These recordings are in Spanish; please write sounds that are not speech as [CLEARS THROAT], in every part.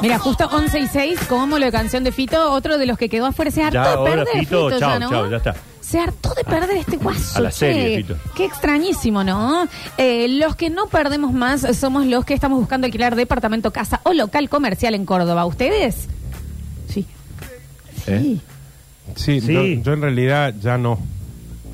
Mira, justo 11 y 6, como lo de canción de Fito, otro de los que quedó afuera. Se hartó Ya, de ahora perder Fito, Fito, chao, ya, ¿no? chao, ya está. Se hartó de perder este guaso. A la che. serie, Fito. Qué extrañísimo, ¿no? Eh, los que no perdemos más somos los que estamos buscando alquilar departamento, casa o local comercial en Córdoba. ¿Ustedes? Sí. ¿Eh? Sí. Sí, Sí. Yo, yo en realidad ya no.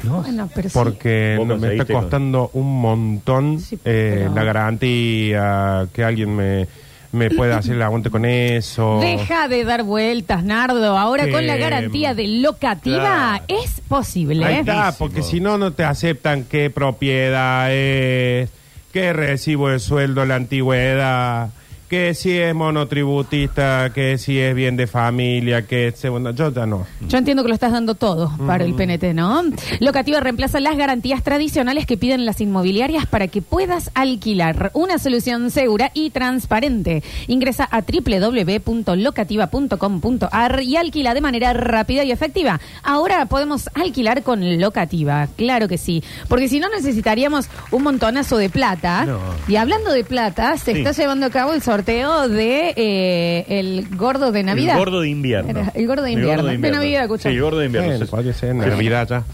No. Bueno, pero sí. Porque Vos no- me está con- costando un montón Sí, eh, pero- la garantía, que alguien me, me pueda hacer el aguante con eso. Deja de dar vueltas, Nardo. Ahora con la garantía de locativa Claro. es posible. Ahí ¿eh? está, Buenísimo. porque si no, no te aceptan qué propiedad es, qué recibo de sueldo la antigüedad, que si es monotributista, que si es bien de familia, que es. Yo ya no. Yo entiendo que lo estás dando todo para el PNT, ¿no? Locativa reemplaza las garantías tradicionales que piden las inmobiliarias para que puedas alquilar. Una solución segura y transparente. Ingresa a www.locativa.com.ar y alquila de manera rápida y efectiva. Ahora podemos alquilar con Locativa, claro que sí. Porque si no necesitaríamos un montonazo de plata. No. Y hablando de plata, se Sí. está llevando a cabo el sorteo de eh, el gordo de Navidad. El gordo de invierno. Era el gordo de invierno. De Navidad, escucha. Sí, el gordo de invierno. Bueno, Sí. podría ser Navidad ya.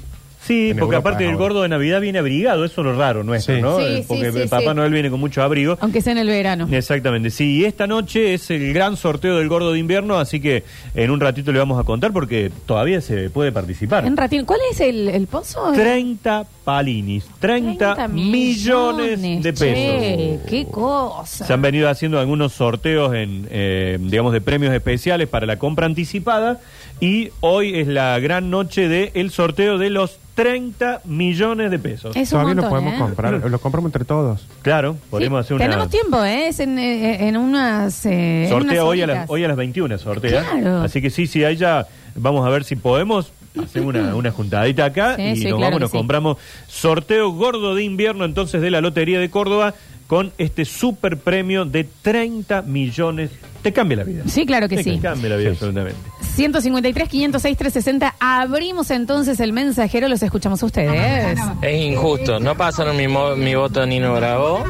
Sí, En porque Europa aparte el gordo de Navidad viene abrigado, eso es lo raro nuestro, Sí. ¿no? Sí, Eh, sí, porque sí, el Papá sí. Noel viene con mucho abrigo. Aunque sea en el verano. Exactamente, sí, y esta noche es el gran sorteo del gordo de invierno, así que en un ratito le vamos a contar porque todavía se puede participar. En ratín, ¿cuál es el, el pozo? 30 palinis, 30, millones, de pesos. Che, qué cosa. Se han venido haciendo algunos sorteos en, eh, digamos, de premios especiales para la compra anticipada y hoy es la gran noche del sorteo de los 30 millones de pesos. Es un Todavía lo podemos ¿eh? comprar, lo compramos entre todos. Claro, podemos Sí, hacer una... Tenemos tiempo, ¿eh? Es en, eh, en unas. eh, en Sortea unas hoy a, las, hoy a las 21, sortea. Claro. Así que sí, sí, ahí ya vamos a ver si podemos. Hacemos una, [LAUGHS] una juntadita acá Sí, y sí, nos claro vamos, que nos sí. compramos sorteo gordo de invierno entonces de la Lotería de Córdoba con este super premio de 30 millones. Te cambia la vida. Sí, claro que Te sí. cambia la vida, Sí. absolutamente. 153, 506, 360. Abrimos entonces el mensajero, los escuchamos a ustedes. Es injusto, no pasaron mi, mo- mi voto a Nino Bravo.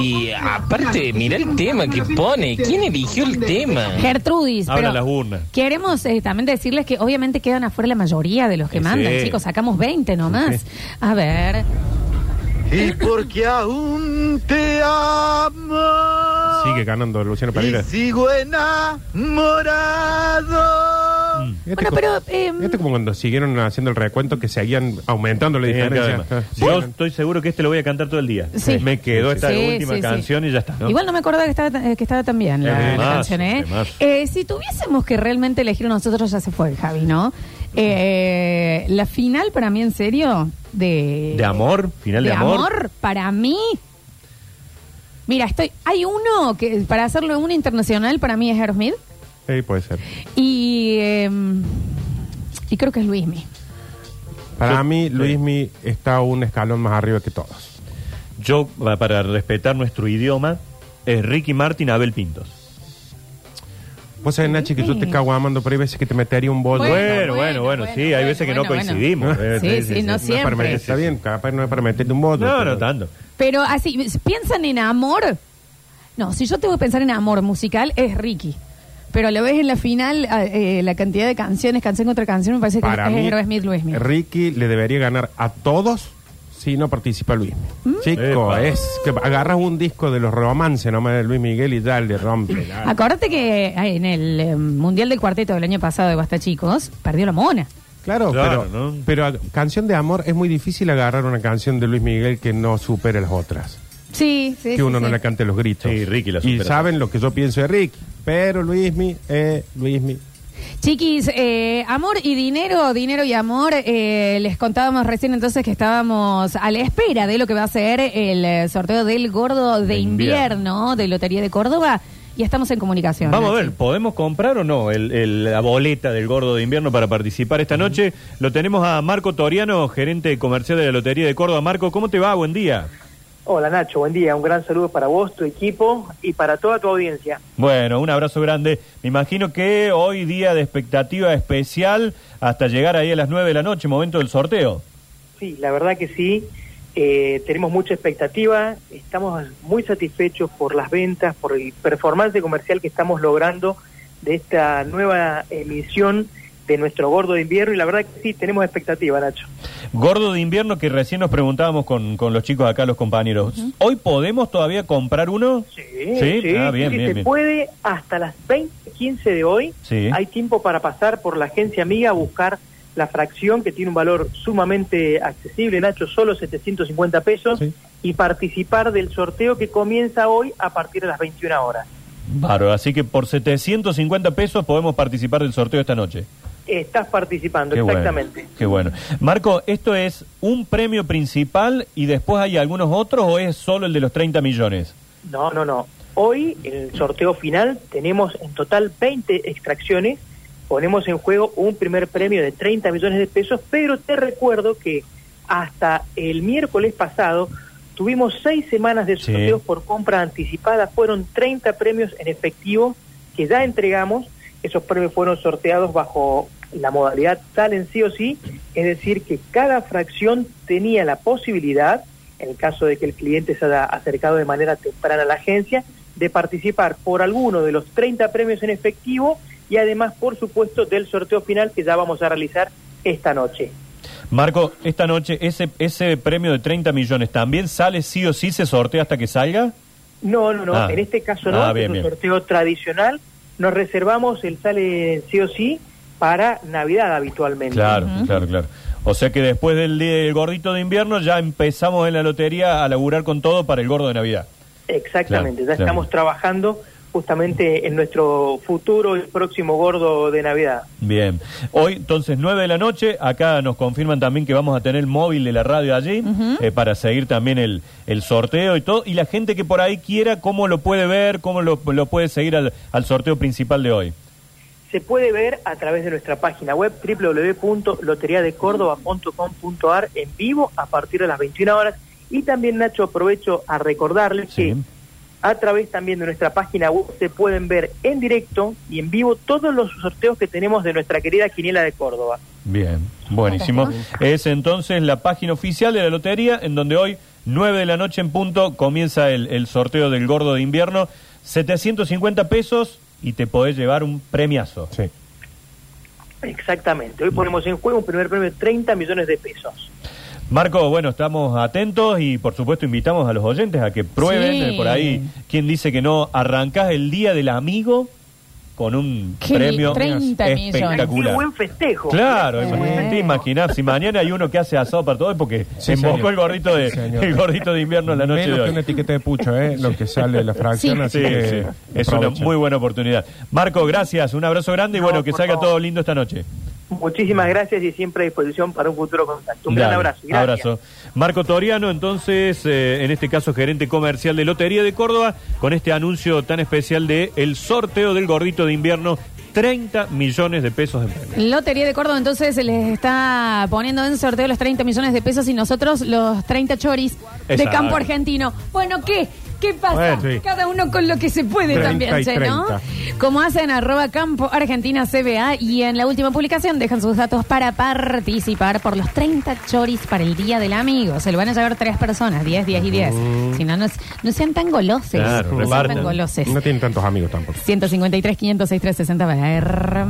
Y aparte, mira el tema que pone. ¿Quién eligió el tema? Gertrudis, pero las urnas. queremos eh, también decirles que obviamente quedan afuera la mayoría de los que Sí. mandan, chicos. Sacamos 20 nomás. A ver. Y porque aún te amo. Sigue ganando Luciano Pereira. Y sigo enamorado. Fíjate Bueno, como- pero, eh, fíjate como cuando siguieron haciendo el recuento que seguían aumentando la diferencia. Yo bueno. estoy seguro que este lo voy a cantar todo el día. Sí. Me quedó esta Sí, última sí, sí. canción y ya está. ¿no? Igual no me acordaba que estaba, tan- eh, que estaba tan bien la, Es la temazo, canción, ¿eh? temazo. Eh, Si tuviésemos que realmente elegir nosotros, ya se fue, Javi, ¿no? Eh, la final para mí, en serio, de... De amor, final de, de amor. para mí... Mira, estoy hay uno que para hacerlo un internacional para mí es Aerosmith Sí, puede ser. y eh, y creo que es Luismi. Para Yo- mí. Luismi está un escalón más arriba que todos. Yo, pa- para respetar nuestro idioma, es Ricky Martin, Abel Pintos. Vos sabés, Nachi, que yo te cago amando, pero hay veces que te metería un bol. Bueno, Bueno, bueno, bueno, bueno, sí, hay bueno, veces que no bueno, coincidimos. bueno. Eh, Sí, sí, no No es para siempre. meter- está bien, capaz no es para meterte un voto. No, pero- no tanto. Pero así, ¿piensan en amor? No, si yo tengo que pensar en amor musical, es Ricky. Pero lo ves en la final, eh, la cantidad de canciones, canción contra canción, me parece que Para es mí, Aerosmith Luismi. Ricky le debería ganar a todos si no participa Luis. ¿Mm? Chico, Epa. es que agarras un disco de los romances nomás de Luis Miguel y ya le rompe. ya. Acordate que en el eh, Mundial del Cuarteto del año pasado de Basta Chicos, perdió la mona. Claro, Claro, pero, ¿no? pero a- canción de amor es muy difícil agarrar una canción de Luis Miguel que no supere las otras. Sí, sí. que sí, uno no sí. le cante los gritos. Sí, Ricky la Y supera. saben lo que yo pienso de Ricky. Pero Luismi, eh, Luismi. Chiquis, eh, amor y dinero, dinero y amor. eh, les contábamos recién entonces que estábamos a la espera de lo que va a ser el eh, sorteo del gordo de, De invierno, invierno. de Lotería de Córdoba y estamos en comunicación. Vamos a Nachi. ver, ¿podemos comprar o no el, el- la boleta del gordo de invierno para participar esta noche? Lo tenemos a Marco Toriano, gerente comercial de la Lotería de Córdoba. Marco, ¿cómo te va? Buen día. Hola Nacho, buen día. Un gran saludo para vos, tu equipo y para toda tu audiencia. Bueno, un abrazo grande. Me imagino que hoy día de expectativa especial hasta llegar ahí a las 9 de la noche, momento del sorteo. Sí, la verdad que sí. Eh, tenemos mucha expectativa, estamos muy satisfechos por las ventas, por el performance comercial que estamos logrando de esta nueva emisión de nuestro gordo de invierno y la verdad que sí, tenemos expectativa, Nacho. Gordo de invierno que recién nos preguntábamos con, con los chicos acá, los compañeros. ¿Hoy podemos todavía comprar uno? Sí, Sí, ah, bien, sí, bien, se bien. puede hasta las 20.15 de hoy. Sí. Hay tiempo para pasar por la agencia amiga a buscar la fracción que tiene un valor sumamente accesible, Nacho, solo 750 pesos, Sí. y participar del sorteo que comienza hoy a partir de las 21 horas. Bárbaro, así que por 750 pesos podemos participar del sorteo esta noche. Estás participando, Qué bueno, exactamente. qué bueno. Marco, ¿esto es un premio principal y después hay algunos otros o es solo el de los 30 millones? No, no, no. Hoy, en el sorteo final, tenemos en total 20 extracciones. Ponemos en juego un primer premio de 30 millones de pesos, pero te recuerdo que hasta el miércoles pasado tuvimos seis semanas de Sí. sorteos por compra anticipada. Fueron 30 premios en efectivo que ya entregamos. Esos premios fueron sorteados bajo la modalidad salen sí o sí, es decir, que cada fracción tenía la posibilidad, en el caso de que el cliente se haya acercado de manera temprana a la agencia, de participar por alguno de los 30 premios en efectivo y además, por supuesto, del sorteo final que ya vamos a realizar esta noche. Marco, esta noche ese, ese premio de 30 millones también sale sí o sí, se sortea hasta que salga. No, no, no, Ah. en este caso no, Ah, bien, es un bien. sorteo tradicional. Nos reservamos el sale sí o sí para Navidad habitualmente. Claro, claro, claro. O sea que después del, día del gordito de invierno ya empezamos en la lotería a laburar con todo para el gordo de Navidad. Exactamente, Claro, ya claro. estamos trabajando justamente en nuestro futuro y próximo gordo de Navidad. Bien. Hoy, entonces, 9 de la noche, acá nos confirman también que vamos a tener el móvil de la radio allí eh, para seguir también el, el sorteo y todo. Y la gente que por ahí quiera, ¿cómo lo puede ver? ¿Cómo lo, lo puede seguir al, al sorteo principal de hoy? Se puede ver a través de nuestra página web www.loteriadecordoba.com.ar en vivo a partir de las 21 horas. Y también, Nacho, aprovecho a recordarles Sí. que a través también de nuestra página web se pueden ver en directo y en vivo todos los sorteos que tenemos de nuestra querida Quiniela de Córdoba. Bien, buenísimo. [LAUGHS] Es entonces la página oficial de la lotería, en donde hoy, 9 de la noche en punto, comienza el, el sorteo del gordo de invierno. 750 pesos y te podés llevar un premiazo. Sí. Exactamente. Hoy ponemos en juego un primer premio de 30 millones de pesos. Marco, bueno, estamos atentos y por supuesto invitamos a los oyentes a que prueben. Sí. eh, Por ahí, ¿quién dice que no? Arrancás el día del amigo con un Qué premio 30 millones. Qué espectacular. buen festejo. Claro, te imaginás, si mañana hay uno que hace asado para todo es porque Sí, embocó el gordito de Sí, el gordito de invierno en la noche Menos de que una hoy. etiqueta de pucho, ¿eh? Lo que sale de la fracción, Sí. así Sí, que sí. Es una muy buena oportunidad. Marco, gracias, un abrazo grande y No, bueno, que salga favor. todo lindo esta noche. Muchísimas gracias y siempre a disposición para un futuro contacto. Un gran abrazo. Gracias. Abrazo. Marco Toriano, entonces, eh, en este caso gerente comercial de Lotería de Córdoba, con este anuncio tan especial de el sorteo del gordito de invierno, 30 millones de pesos en premio. Lotería de Córdoba entonces les está poniendo en sorteo los 30 millones de pesos y nosotros los 30 choris de campo argentino. Bueno, ¿qué? ¿Qué pasa? Bueno, sí. Cada uno con lo que se puede 30 también, y che, ¿no? 30. Como hacen arroba campo argentina CBA y en la última publicación dejan sus datos para participar por los 30 choris para el Día del Amigo. Se lo van a llevar tres personas, 10, 10 y 10. Si no, no, no sean tan goloses. Claro, no sean tan goloses. No tienen tantos amigos tampoco. 153, 506, 360 para ver.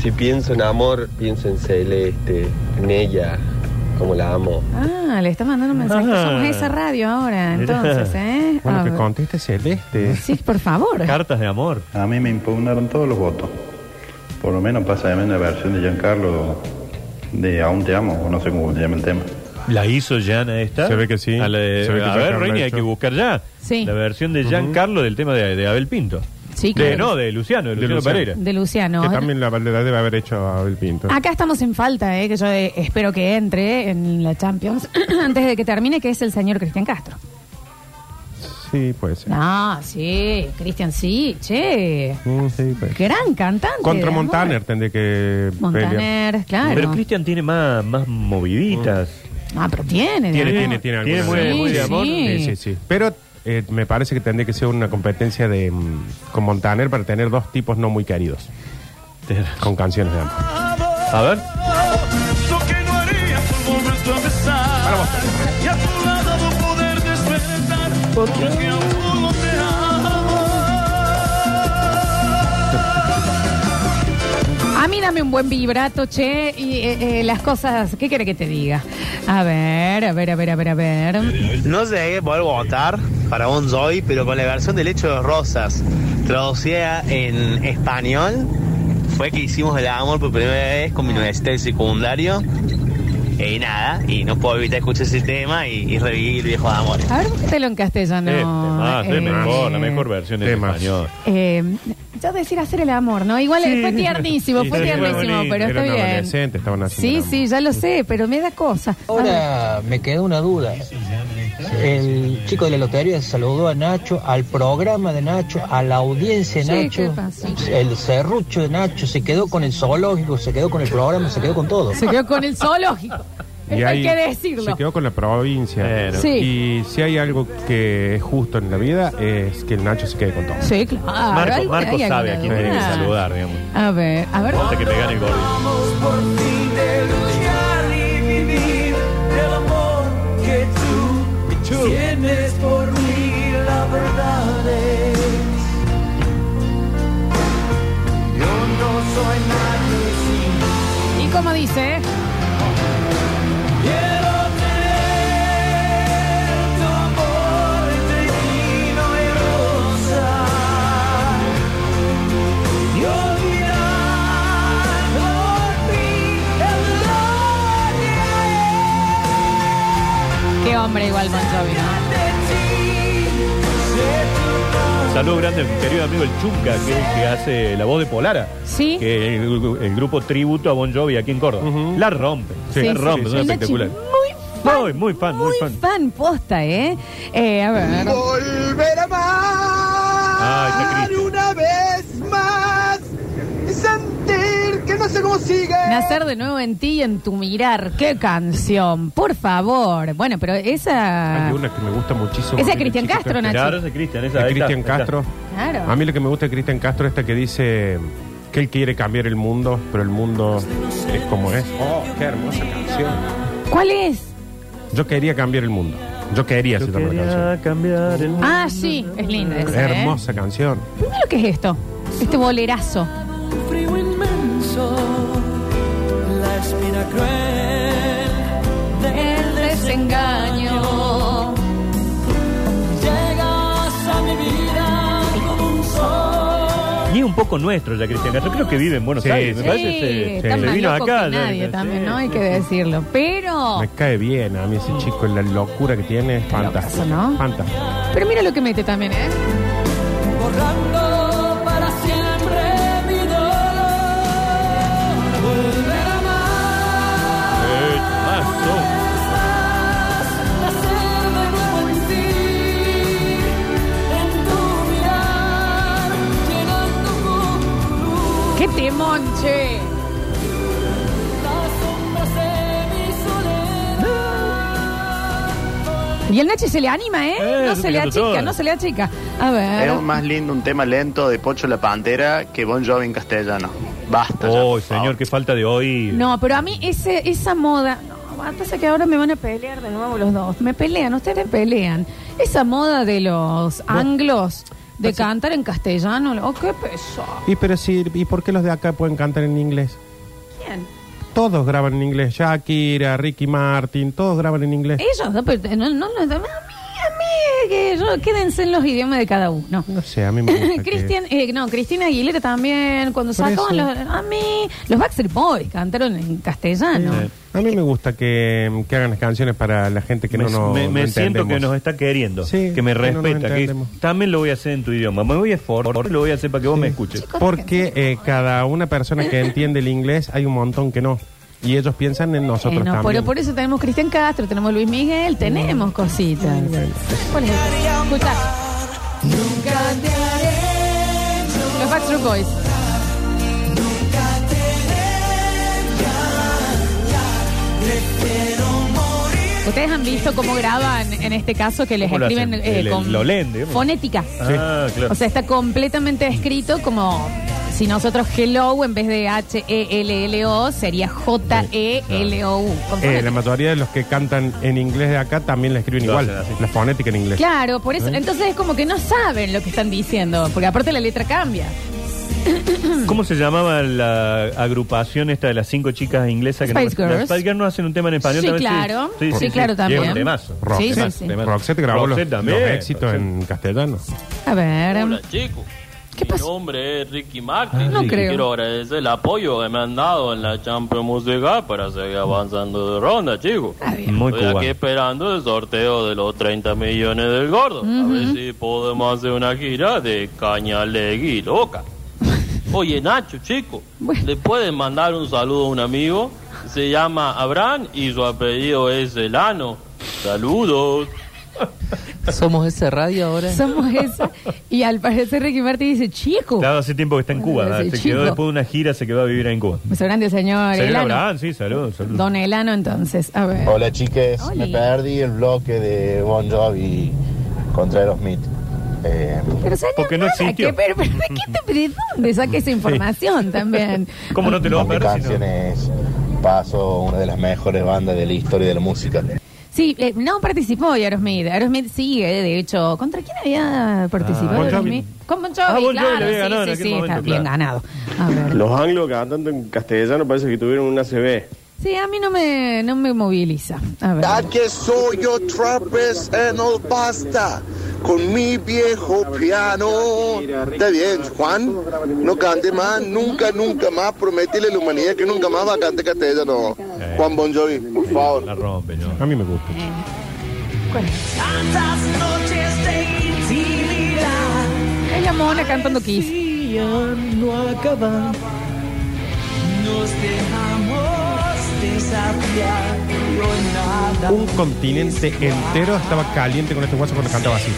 Si pienso en amor, pienso en Celeste, en ella, como la amo. Ah, le está mandando un mensaje. Ah. Somos esa radio ahora, entonces, ¿eh? Bueno, A que ver. conteste Celeste. Sí, por favor. Cartas de amor. A mí me impugnaron todos los votos. Por lo menos pasa de la versión de Giancarlo de Aún te amo, o no sé cómo se llama el tema. ¿La hizo Jana esta? Se ve que sí. A, la de- Se ve que a ya ver, Reini, hay que buscar ya. Sí. La versión de Giancarlo del tema de, de Abel Pinto. Sí, De, no, de Luciano, de De Luciano, Luciano. Pereira. De Luciano. Que también la Valdera debe haber hecho a Abel Pinto. Acá estamos en falta, ¿eh? que yo eh, espero que entre en la Champions [CLEARS THROAT] antes de que termine, que es el señor Cristian Castro. Sí, puede ser. No, sí, Cristian, sí, che. Mm, sí. Gran cantante. Contra de amor. Montaner tendría que pelear. Montaner, claro. Pero Cristian tiene más, más moviditas. Ah, pero tiene. Tiene, tiene, tiene Tiene muy- muy de Sí, amor. Sí, sí, sí. Pero eh, me parece que tendría que ser una competencia de mm, con Montaner para tener dos tipos no muy queridos. Con canciones de amor. A ver. A A mí dame un buen vibrato, che, y eh, eh, las cosas, ¿qué quiere que te diga? A ver, a ver, a ver, a ver, a ver. No llegué a poder votar para Bon Jovi, pero con la versión del Hecho de Rosas, traducida en español, fue que hicimos el amor por primera vez con mi universidad de secundario. Y nada, y no puedo evitar escuchar ese tema y, y revivir viejos amores. A ver, búsquetelo en castellano. Este más, es Eh, mejor, la mejor versión en español. Eh, yo decir hacer el amor, ¿no? Igual eh, fue tiernísimo, Sí, fue sí, tiernísimo, bonito. pero está bien. adolescentes, estaban haciendo Sí, el amor. sí, ya lo sé, pero me da cosa. Ahora me queda una duda. El chico de la lotería saludó a Nacho, al programa de Nacho, a la audiencia de Sí, Nacho. El serrucho de Nacho se quedó con el zoológico, se quedó con el programa, se quedó con todo. Se quedó con el zoológico. Y [LAUGHS] hay que decirlo. Se quedó con la provincia. Sí. Y si hay algo que es justo en la vida, es que el Nacho se quede con todo. Sí, claro. Marco, hay- Marco hay sabe a alguna quién tiene que duda. saludar, digamos. A ver, a ver. Antes que gane el gordito. Vamos por fin de luchar y vivir el amor que tú tienes por mí, la verdad es. Yo no soy nadie sin ¿Y cómo dice? Grande mi querido amigo el Chunca, que es el que hace la voz de Polara. Sí. Que es el, el grupo tributo a Bon Jovi aquí en Córdoba. Ujú. La rompe. Sí, la sí, rompe, sí, son El Nachi, espectaculares. Muy fan. Muy, muy fan, muy fan. posta, ¿eh? Eh, a ver. Volver a Ay, está amar Cristian. una vez sé cómo sigue. Nacer de nuevo en ti y en tu mirar. ¡Qué canción! Por favor. Bueno, pero esa. Hay una que me gusta muchísimo. Esa es Cristian Castro, Nacho. Claro, ese Cristian, esa de Cristian. Castro. Claro. A mí lo que me gusta de Cristian Castro es esta que dice que él quiere cambiar el mundo, pero el mundo es como es. Oh, qué hermosa canción. ¿Cuál es? Yo quería cambiar el mundo. Yo quería llama la canción. quería cambiar el mundo. Ah, sí, es linda esa. ¿eh? Hermosa canción. Primero, ¿qué es esto? Este bolerazo. Inmenso, la espina cruel del desengaño. Llegas a mi vida como un sol. Y es un poco nuestro ya, Cristian Castro. Creo que vive en Buenos Sí, Aires. sí. Me parece Sí, que está se, más se vino loco acá. que ya, nadie ya, también, sí, ¿no? Hay sí. que decirlo. Pero, Me cae bien a mí ese chico, la locura que tiene es fantástico. ¿no? Fantástico. pero mira lo que mete también, ¿eh? Mi soledad. Y el Nachi se le anima, ¿eh? Eh, no se le achica, todo. no se le achica. A ver. Es más lindo un tema lento de Pocho la Pantera que Bon Jovi en castellano. Basta. ya, Oh, por señor, favor. qué falta de hoy. No, pero a mí ese, esa moda. No, pasa que ahora me van a pelear de nuevo los dos. Me pelean, ustedes pelean. Esa moda de los anglos de cantar en castellano. Oh, qué peso. Y pero sí, ¿y por qué los de acá pueden cantar en inglés? ¿Quién? Todos graban en inglés. Shakira, Ricky Martin, todos graban en inglés. Ellos, no, pero no, no, no, mí, que yo, quédense en los idiomas de cada uno. No sé, a mí me gusta. [LAUGHS] que- Cristian, eh, no, Cristina Aguilera también, cuando Por sacaban eso. los, a mí, los Backstreet Boys cantaron en castellano. Sí. A mí me gusta que, que hagan las canciones para la gente que me no nos me- me no siento entendemos. que nos está queriendo, Sí, que me que no nos respeta. que entendemos. también lo voy a hacer en tu idioma. Me voy a esforzar, lo voy a hacer para que vos me escuches. Porque eh, cada una persona que entiende el inglés hay un montón que no. Y ellos piensan en nosotros también. pero por eso tenemos Cristian Castro, tenemos Luis Miguel, tenemos cositas. ¿Cuál es? Escucha. Los Backstreet Boys. Ustedes han visto cómo graban, en este caso, que les ¿Cómo lo escriben hacen? eh, El- con lo leen, digamos. fonética. Ah, claro. O sea, está completamente escrito como Si nosotros hello en vez de H-E-L-L-O sería J-E-L-O-U. Con Eh, fonética. la mayoría de los que cantan en inglés de acá también la escriben Lo igual. hacen así. La fonética en inglés. Claro, por eso. ¿Eh? Entonces es como que no saben lo que están diciendo, porque aparte la letra cambia. ¿Cómo se llamaba la agrupación esta de las cinco chicas inglesas? que Spice no, Girls. Las Spice Girls no hacen un tema en español Sí, también. claro. Sí, claro, también. Y es un temazo. Roxette, Sí, sí, sí. Temazo. Roxette grabó los, Roxette también. los éxitos en castellano. A ver. Hola chicos. ¿Qué Mi nombre es Ricky Martin. No y creo. Quiero agradecer el apoyo que me han dado en la Champions Musical para seguir avanzando de ronda, chicos. Ah, bien. Muy Estoy aquí cubano. esperando el sorteo de los 30 millones del gordo. A ver si podemos hacer una gira de cañalegui loca. Oye, Nacho, chico, Bueno. ¿le pueden mandar un saludo a un amigo? Se llama Abraham y su apellido es Elano. Saludos. [LAUGHS] Somos ese radio ahora. Somos esa. Y al parecer Ricky Martin dice, chico. Claro, hace tiempo que está en Cuba. Se chico. quedó después de una gira, se quedó a vivir ahí en Cuba. Beso grande, señor Señor Elano. Abraham, sí, salud, salud. Don Elano, entonces. A ver. Hola chiques, Oli. me perdí el bloque de Bon Jovi contra Aerosmith. Eh, Pero señor, Porque no existió. que- [LAUGHS] pero, pero ¿de, qué te- ¿de dónde saca esa información también? [LAUGHS] ¿Cómo no te lo vas a con mi perder? si no? canción es Paso, una de las mejores bandas de la historia de la música. Sí, eh, no participó Aerosmith. Aerosmith sigue, de hecho. ¿Contra quién había participado Ah, Bon Jovi. Aerosmith? Con Bon Jovi, Ah, Bon Jovi claro. sí, sí, sí, momento, está bien claro. ganado. A ver. Los anglos cantando en castellano parece que tuvieron una CB. Sí, a mí no me, no me moviliza. A ver. Aquí soy yo otra vez en el basta con mi viejo piano. Está bien, Juan. No cante más, nunca, nunca más. Prometile a la humanidad que nunca más va a cantar castellano. Juan Bon Jovi, por favor. La rompe, ¿no? A mí me gusta. Tantas noches de intimidad. Es la mona cantando Kiss. no. Nos dejamos. Un continente entero estaba caliente con este guaso cuando cantaba así.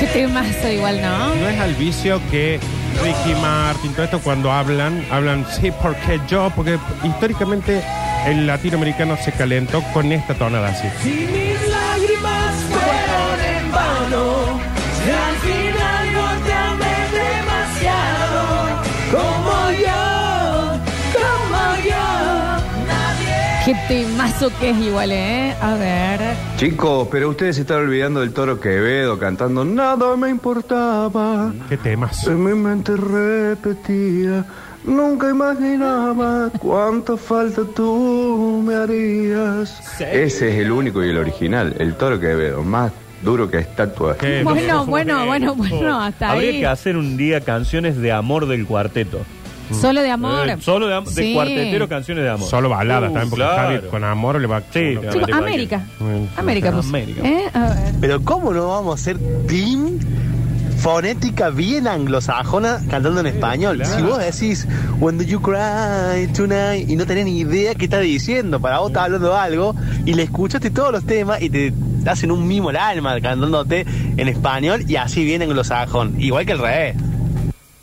Qué temazo igual, ¿no? No es al vicio que Ricky Martin, todo esto cuando hablan, hablan, sí, porque yo, porque históricamente el latinoamericano se calentó con esta tonada así. Qué temazo que es igual, ¿eh? A ver. Chicos, pero ustedes se están olvidando del toro Quevedo cantando Nada me importaba. ¿Qué temas? En mi mente repetía. Nunca imaginaba cuánta falta tú me harías. Ese es el único y el original, el toro Quevedo, más duro que estatua. Qué Bueno, bueno, bueno, bueno, hasta Habría ahí. que hacer un día canciones de amor del cuarteto. Solo de amor. Eh, solo de, am- de Sí. cuartetero canciones de amor. Solo baladas Uh, también, porque claro. Javi con amor le va Sí, Chicos, de América. Mm, América, pues. América. ¿Eh? A ver. Pero ¿cómo no vamos a hacer team fonética bien anglosajona cantando en español? Si vos decís When do you cry tonight y no tenés ni idea qué está diciendo, para vos está hablando algo y le escuchaste todos los temas y te hacen un mimo al alma cantándote en español y así bien anglosajón, igual que el revés.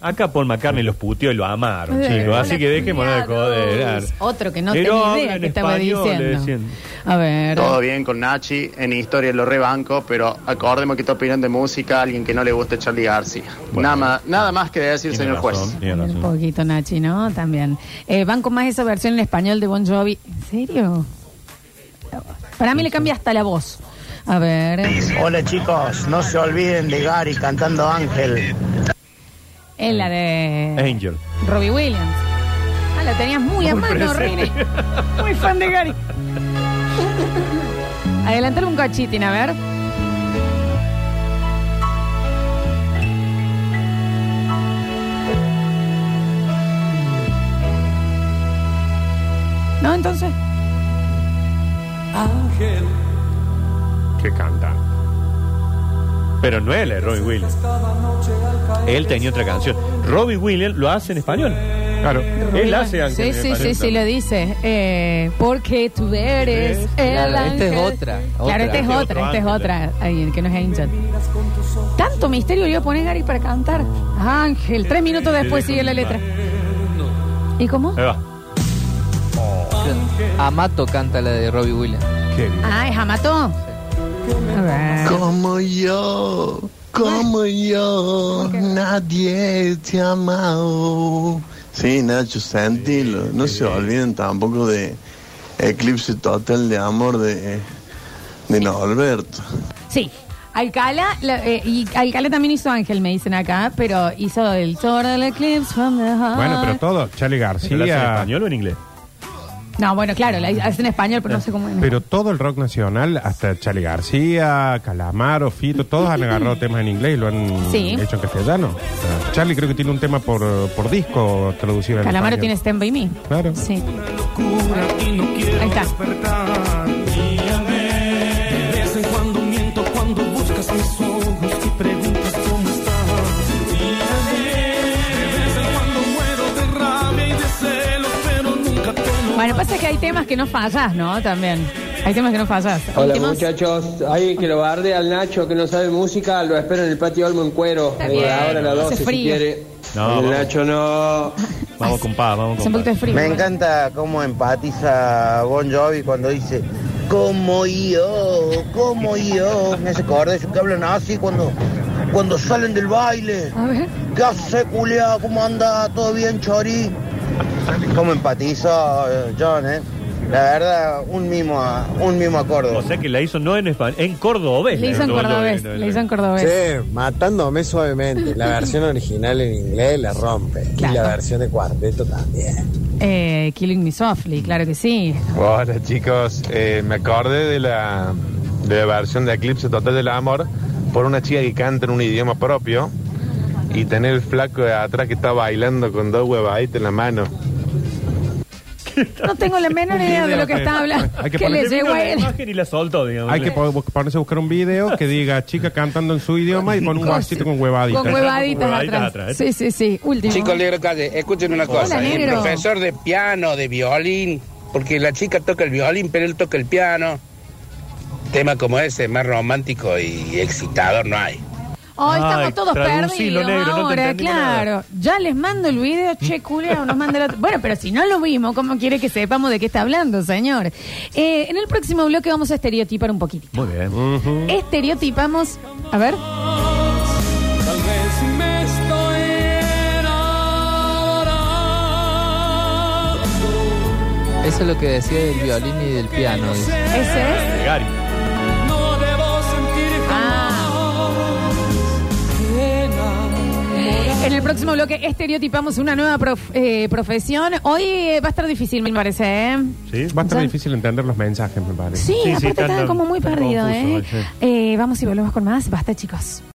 Acá Paul McCartney los puteó y lo amaron, Eh, chicos. Así que dejémonos de joder. Otro que no tenía habla idea en que estaba español, le diciendo. decían. A ver. Todo bien con Nachi, en historia lo rebanco, pero acordemos que está opinión de música a alguien que no le gusta Charlie García. nada, más, nada más que decir, señor razón, juez. Un poquito, Nachi, ¿no? También. Eh, van con más esa versión en español de Bon Jovi. ¿En serio? Para mí le cambia hasta la voz. A ver. Hola chicos, no se olviden de Gary cantando Ángel. Es la de Angel. Robbie Williams. Ah, la tenías muy a Muy mano, presente. Rini. Muy fan de Gary. Adelantale un cachitín, a ver. ¿No, entonces? Ángel, Que canta. Pero no él, es Robbie Williams. Él tenía otra canción. Robbie Williams lo hace en español. Claro. Él hace Ángel Sí, en sí, español sí, sí, lo dice. Eh, porque tú eres el Claro, esta es otra, Claro, esta es Este otra, esta es otra. Ay, que no es Angel. Tanto misterio le iba a poner Gary para cantar. Ángel, tres minutos después sigue la letra. ¿Y cómo? Ahí va. Amato canta la de Robbie Williams. Qué bien. Ah, es Amato. Como yo, Como yo, nadie te ha amado. Sí, Nacho, sentilo. No se olviden tampoco de Eclipse Total de Amor de, de Norberto. Sí. Alcala, la- eh, y Alcala también hizo Ángel, me dicen acá, pero hizo el Tour del Eclipse from the heart. Bueno, pero todo. Charlie ¿Pero lo hace en García. español o en inglés? No, bueno, claro, la hace en español, pero no sé cómo. Pero todo el rock nacional, hasta Charlie García, Calamaro, Fito, todos han agarrado temas en inglés y lo han Sí. hecho en castellano. O sea, Charlie creo que tiene un tema por, por disco traducido en Calamaro tiene español. Stand By Me. Claro. Sí. Ahí está. Bueno, pasa que hay temas que no fallas, ¿no? También. Hay temas que no fallas. Hola temas- muchachos, alguien que lo barde al Nacho que no sabe música, lo espero en el patio Olmo en cuero, bien, ahora a las hace 12 si quiere. No, el vamos. Nacho no. Vamos con paz, vamos con un poquito paz. de frío. Me encanta cómo empatiza Bon Jovi cuando dice como yo, como yo. Me hace acordar de que hablan así cuando, cuando salen del baile. A ver. ¿Qué hace, culia? ¿Cómo anda? ¿Todo bien, Chori? ¿Cómo empatiza eh, John, eh? La verdad, un mimo, a- un mimo acorde. O sea que la hizo no en español, en cordobés. Le hizo en cordobés. Le hizo en cordobés. Sí, matándome suavemente. La versión original en inglés la rompe. Claro. Y la versión de cuarteto también. Eh, Killing Me Softly, claro que sí. Hola chicos, Eh, me acordé de la, de la versión de Eclipse Total del Amor por una chica que canta en un idioma propio y tener el flaco de atrás que está bailando con dos huevaditas en la mano. No tengo la menor idea de lo que está hablando. Hay que ¿Qué le ponerle llegó a la él? imagen y la soltó, digamos. Hay que po- ponerse a buscar un video que diga chica cantando en su idioma y con un vasito con huevaditas. Con huevaditas atrás. atrás, Sí, sí, sí. Último. Chicos, Negro Calle, escuchen una Hola, cosa. El negro. profesor de piano, de violín, porque la chica toca el violín, pero él toca el piano. Tema como ese, más romántico y excitador no hay. Ay, estamos Ay, todos traducilo, perdidos negro, no te ahora, claro. Ya les mando el video, che, culeo, nos manda el otro. Bueno, pero si no lo vimos, ¿cómo quiere que sepamos de qué está hablando, señor? Eh, en el próximo bloque vamos a estereotipar un poquitito. Muy bien. Estereotipamos, a ver, Tal vez me estoy enamorando. Eso es lo que decía del violín y del piano. dice. ese es. Gary. En el próximo bloque estereotipamos una nueva prof- eh, profesión. Hoy eh, va a estar difícil, me parece, ¿eh? Sí, va a estar Ya- difícil entender los mensajes, me parece. Sí, aparte están como muy perdidos, ¿eh? sí. Eh, Vamos y volvemos con más. Basta, chicos.